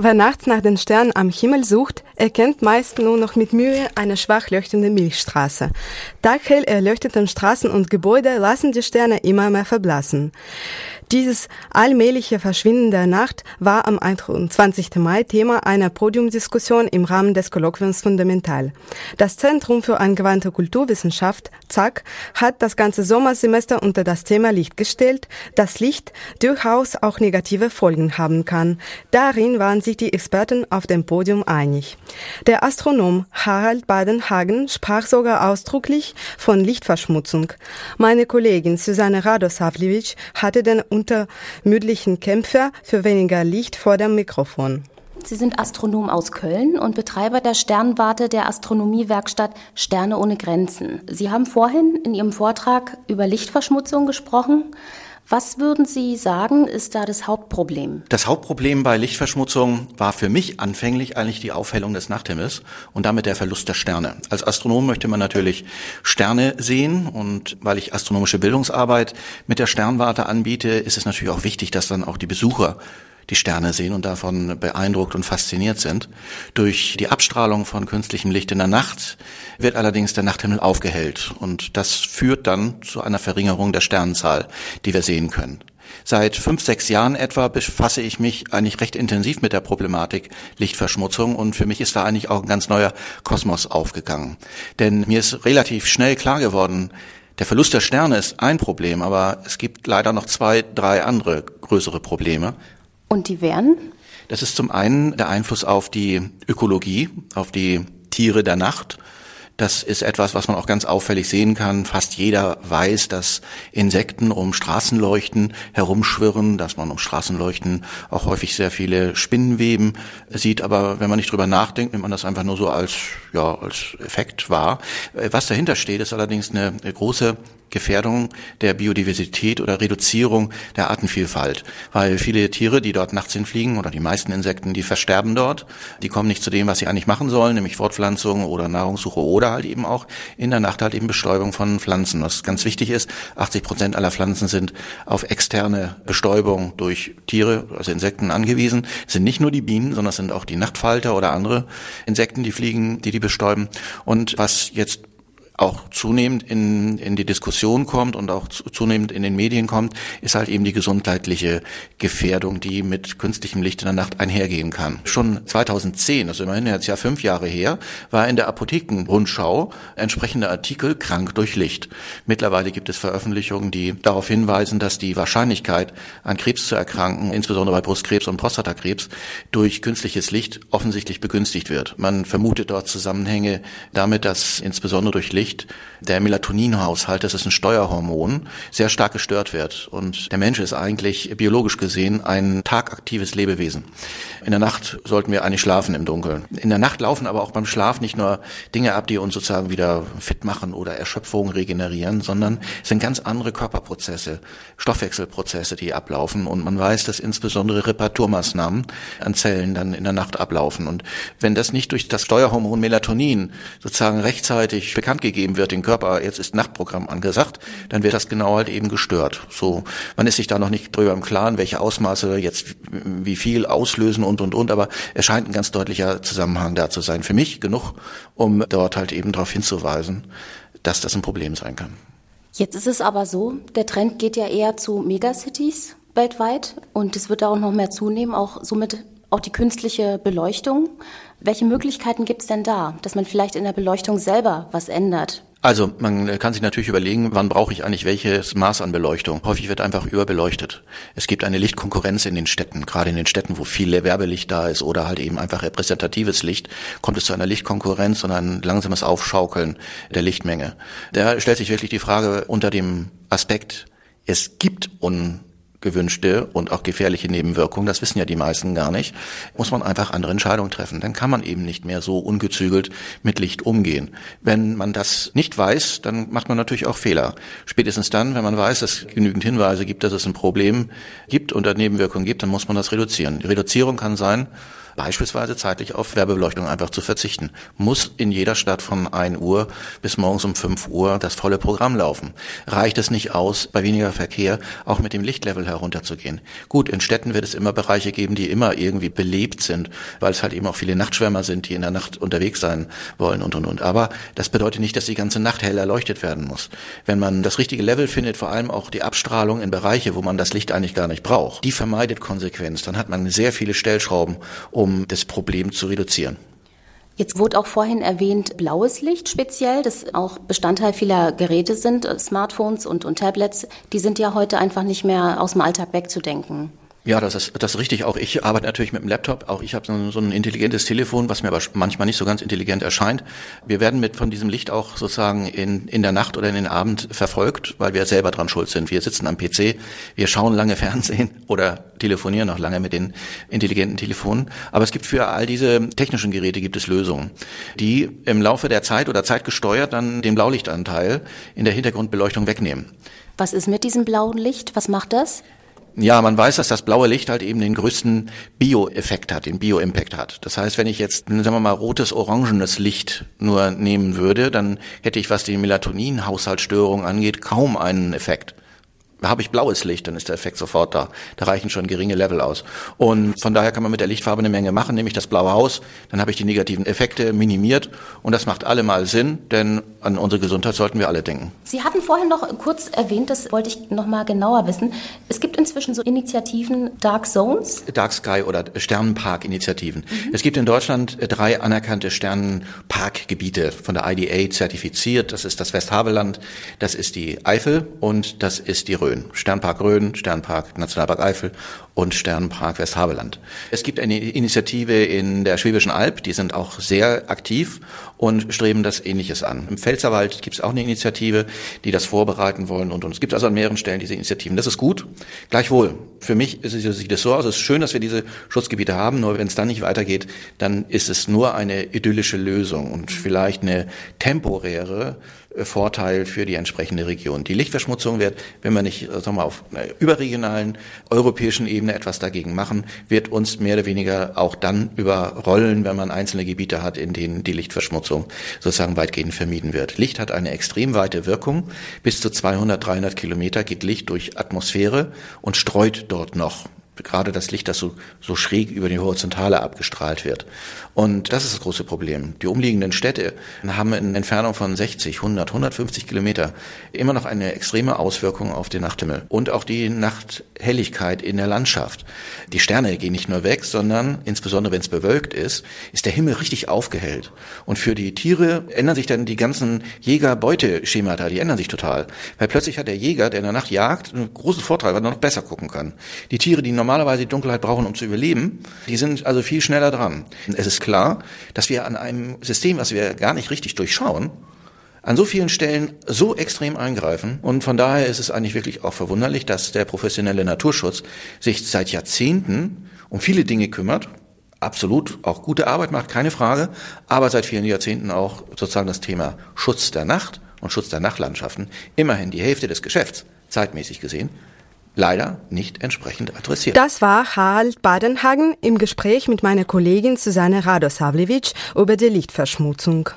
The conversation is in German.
Wer nachts nach den Sternen am Himmel sucht, erkennt meist nur noch mit Mühe eine schwach leuchtende Milchstraße. Taghell erleuchteten Straßen und Gebäude lassen die Sterne immer mehr verblassen. Dieses allmähliche Verschwinden der Nacht war am 21. Mai Thema einer Podiumdiskussion im Rahmen des Kolloquiums Fundamental. Das Zentrum für angewandte Kulturwissenschaft, ZAK, hat das ganze Sommersemester unter das Thema Licht gestellt, dass Licht durchaus auch negative Folgen haben kann. Darin waren sich die Experten auf dem Podium einig. Der Astronom Harald Badenhagen sprach sogar ausdrücklich von Lichtverschmutzung. Meine Kollegin Susanne Radosavljevic hatte den untermüdlichen Kämpfer für weniger Licht vor dem Mikrofon. Sie sind Astronom aus Köln und Betreiber der Sternwarte der Astronomiewerkstatt Sterne ohne Grenzen. Sie haben vorhin in Ihrem Vortrag über Lichtverschmutzung gesprochen. Was würden Sie sagen, ist da das Hauptproblem? Das Hauptproblem bei Lichtverschmutzung war für mich anfänglich eigentlich die Aufhellung des Nachthimmels und damit der Verlust der Sterne. Als Astronom möchte man natürlich Sterne sehen und weil ich astronomische Bildungsarbeit mit der Sternwarte anbiete, ist es natürlich auch wichtig, dass dann auch die Besucher die Sterne sehen und davon beeindruckt und fasziniert sind. Durch die Abstrahlung von künstlichem Licht in der Nacht wird allerdings der Nachthimmel aufgehellt und das führt dann zu einer Verringerung der Sternenzahl, die wir sehen können. Seit fünf, sechs Jahren etwa befasse ich mich eigentlich recht intensiv mit der Problematik Lichtverschmutzung und für mich ist da eigentlich auch ein ganz neuer Kosmos aufgegangen. Denn mir ist relativ schnell klar geworden, der Verlust der Sterne ist ein Problem, aber es gibt leider noch zwei, drei andere größere Probleme. Und die wären? Das ist zum einen der Einfluss auf die Ökologie, auf die Tiere der Nacht. Das ist etwas, was man auch ganz auffällig sehen kann. Fast jeder weiß, dass Insekten um Straßenleuchten herumschwirren, dass man um Straßenleuchten auch häufig sehr viele Spinnenweben sieht. Aber wenn man nicht drüber nachdenkt, nimmt man das einfach nur so als, ja, als Effekt wahr. Was dahinter steht, ist allerdings eine große Gefährdung der Biodiversität oder Reduzierung der Artenvielfalt. Weil viele Tiere, die dort nachts hinfliegen oder die meisten Insekten, die versterben dort. Die kommen nicht zu dem, was sie eigentlich machen sollen, nämlich Fortpflanzung oder Nahrungssuche oder halt eben auch in der Nacht halt eben Bestäubung von Pflanzen. Was ganz wichtig ist, 80 Prozent aller Pflanzen sind auf externe Bestäubung durch Tiere, also Insekten angewiesen. Es sind nicht nur die Bienen, sondern es sind auch die Nachtfalter oder andere Insekten, die fliegen, die die bestäuben. Und was jetzt auch zunehmend in, in die Diskussion kommt und auch zunehmend in den Medien kommt, ist halt eben die gesundheitliche Gefährdung, die mit künstlichem Licht in der Nacht einhergehen kann. Schon 2010, also immerhin jetzt ja fünf Jahre her, war in der Apothekenrundschau entsprechender Artikel krank durch Licht. Mittlerweile gibt es Veröffentlichungen, die darauf hinweisen, dass die Wahrscheinlichkeit an Krebs zu erkranken, insbesondere bei Brustkrebs und Prostatakrebs, durch künstliches Licht offensichtlich begünstigt wird. Man vermutet dort Zusammenhänge damit, dass insbesondere durch Licht Licht der Melatoninhaushalt, das ist ein Steuerhormon, sehr stark gestört wird. Und der Mensch ist eigentlich biologisch gesehen ein tagaktives Lebewesen. In der Nacht sollten wir eigentlich schlafen im Dunkeln. In der Nacht laufen aber auch beim Schlaf nicht nur Dinge ab, die uns sozusagen wieder fit machen oder Erschöpfung regenerieren, sondern es sind ganz andere Körperprozesse, Stoffwechselprozesse, die ablaufen. Und man weiß, dass insbesondere Reparaturmaßnahmen an Zellen dann in der Nacht ablaufen. Und wenn das nicht durch das Steuerhormon Melatonin sozusagen rechtzeitig bekannt gegeben wird, den Körper, jetzt ist Nachtprogramm angesagt, dann wird das genau halt eben gestört. So, man ist sich da noch nicht drüber im Klaren, welche Ausmaße jetzt wie viel auslösen und und und, aber es scheint ein ganz deutlicher Zusammenhang da zu sein. Für mich genug, um dort halt eben darauf hinzuweisen, dass das ein Problem sein kann. Jetzt ist es aber so, der Trend geht ja eher zu Megacities weltweit und es wird auch noch mehr zunehmen, auch somit auch die künstliche Beleuchtung. Welche Möglichkeiten gibt es denn da, dass man vielleicht in der Beleuchtung selber was ändert? Also man kann sich natürlich überlegen, wann brauche ich eigentlich welches Maß an Beleuchtung. Häufig wird einfach überbeleuchtet. Es gibt eine Lichtkonkurrenz in den Städten, gerade in den Städten, wo viel Werbelicht da ist oder halt eben einfach repräsentatives Licht, kommt es zu einer Lichtkonkurrenz und ein langsames Aufschaukeln der Lichtmenge. Da stellt sich wirklich die Frage unter dem Aspekt, es gibt un gewünschte und auch gefährliche Nebenwirkungen, das wissen ja die meisten gar nicht, muss man einfach andere Entscheidungen treffen. Dann kann man eben nicht mehr so ungezügelt mit Licht umgehen. Wenn man das nicht weiß, dann macht man natürlich auch Fehler. Spätestens dann, wenn man weiß, dass es genügend Hinweise gibt, dass es ein Problem gibt und Nebenwirkungen gibt, dann muss man das reduzieren. Die Reduzierung kann sein, beispielsweise zeitlich auf Werbebeleuchtung einfach zu verzichten. Muss in jeder Stadt von 1 Uhr bis morgens um 5 Uhr das volle Programm laufen. Reicht es nicht aus, bei weniger Verkehr auch mit dem Lichtlevel herunterzugehen? Gut, in Städten wird es immer Bereiche geben, die immer irgendwie belebt sind, weil es halt eben auch viele Nachtschwärmer sind, die in der Nacht unterwegs sein wollen und und und. Aber das bedeutet nicht, dass die ganze Nacht hell erleuchtet werden muss. Wenn man das richtige Level findet, vor allem auch die Abstrahlung in Bereiche, wo man das Licht eigentlich gar nicht braucht, die vermeidet Konsequenz. Dann hat man sehr viele Stellschrauben, um das Problem zu reduzieren. Jetzt wurde auch vorhin erwähnt, blaues Licht speziell, das auch Bestandteil vieler Geräte sind, Smartphones und, und Tablets. Die sind ja heute einfach nicht mehr aus dem Alltag wegzudenken. Ja, das ist, das ist richtig. Auch ich arbeite natürlich mit dem Laptop. Auch ich habe so, so ein intelligentes Telefon, was mir aber manchmal nicht so ganz intelligent erscheint. Wir werden mit von diesem Licht auch sozusagen in, in der Nacht oder in den Abend verfolgt, weil wir selber dran schuld sind. Wir sitzen am PC, wir schauen lange Fernsehen oder telefonieren noch lange mit den intelligenten Telefonen. Aber es gibt für all diese technischen Geräte gibt es Lösungen, die im Laufe der Zeit oder zeitgesteuert dann den Blaulichtanteil in der Hintergrundbeleuchtung wegnehmen. Was ist mit diesem blauen Licht? Was macht das? Ja, man weiß, dass das blaue Licht halt eben den größten Bio-Effekt hat, den Bio-Impact hat. Das heißt, wenn ich jetzt, sagen wir mal, rotes, orangenes Licht nur nehmen würde, dann hätte ich, was die Melatonin-Haushaltsstörung angeht, kaum einen Effekt habe ich blaues Licht, dann ist der Effekt sofort da. Da reichen schon geringe Level aus. Und von daher kann man mit der Lichtfarbe eine Menge machen, nämlich das blaue Haus, dann habe ich die negativen Effekte minimiert und das macht allemal Sinn, denn an unsere Gesundheit sollten wir alle denken. Sie hatten vorhin noch kurz erwähnt, das wollte ich noch mal genauer wissen. Es gibt inzwischen so Initiativen Dark Zones, Dark Sky oder Sternenpark-Initiativen. Mhm. Es gibt in Deutschland drei anerkannte Sternenparkgebiete von der IDA zertifiziert. Das ist das Westhaveland, das ist die Eifel und das ist die Rhön. Rhön. Sternpark Rhön, Sternpark Nationalpark Eifel und Sternpark Westhaveland. Es gibt eine Initiative in der Schwäbischen Alb, die sind auch sehr aktiv und streben das Ähnliches an. Im Pfälzerwald gibt es auch eine Initiative, die das vorbereiten wollen und, und es gibt also an mehreren Stellen diese Initiativen. Das ist gut. Gleichwohl, für mich sieht es so aus, es ist schön, dass wir diese Schutzgebiete haben, nur wenn es dann nicht weitergeht, dann ist es nur eine idyllische Lösung und vielleicht eine temporäre Vorteil für die entsprechende Region. Die Lichtverschmutzung wird, wenn wir nicht sagen wir auf einer überregionalen europäischen Ebene etwas dagegen machen, wird uns mehr oder weniger auch dann überrollen, wenn man einzelne Gebiete hat, in denen die Lichtverschmutzung sozusagen weitgehend vermieden wird. Licht hat eine extrem weite Wirkung. Bis zu 200, 300 Kilometer geht Licht durch Atmosphäre und streut dort noch gerade das Licht, das so, so schräg über die Horizontale abgestrahlt wird. Und das ist das große Problem. Die umliegenden Städte haben in Entfernung von 60, 100, 150 Kilometer immer noch eine extreme Auswirkung auf den Nachthimmel und auch die Nachthelligkeit in der Landschaft. Die Sterne gehen nicht nur weg, sondern insbesondere wenn es bewölkt ist, ist der Himmel richtig aufgehellt. Und für die Tiere ändern sich dann die ganzen Jäger-Beuteschemata, die ändern sich total. Weil plötzlich hat der Jäger, der in der Nacht jagt, einen großen Vorteil, weil er noch besser gucken kann. Die Tiere, die normalerweise die Dunkelheit brauchen, um zu überleben, die sind also viel schneller dran. Es ist klar, dass wir an einem System, was wir gar nicht richtig durchschauen, an so vielen Stellen so extrem eingreifen. Und von daher ist es eigentlich wirklich auch verwunderlich, dass der professionelle Naturschutz sich seit Jahrzehnten um viele Dinge kümmert, absolut auch gute Arbeit macht, keine Frage, aber seit vielen Jahrzehnten auch sozusagen das Thema Schutz der Nacht und Schutz der Nachtlandschaften immerhin die Hälfte des Geschäfts, zeitmäßig gesehen, leider nicht entsprechend adressiert. Das war Harald Badenhagen im Gespräch mit meiner Kollegin Susanne Radosavljevic über die Lichtverschmutzung.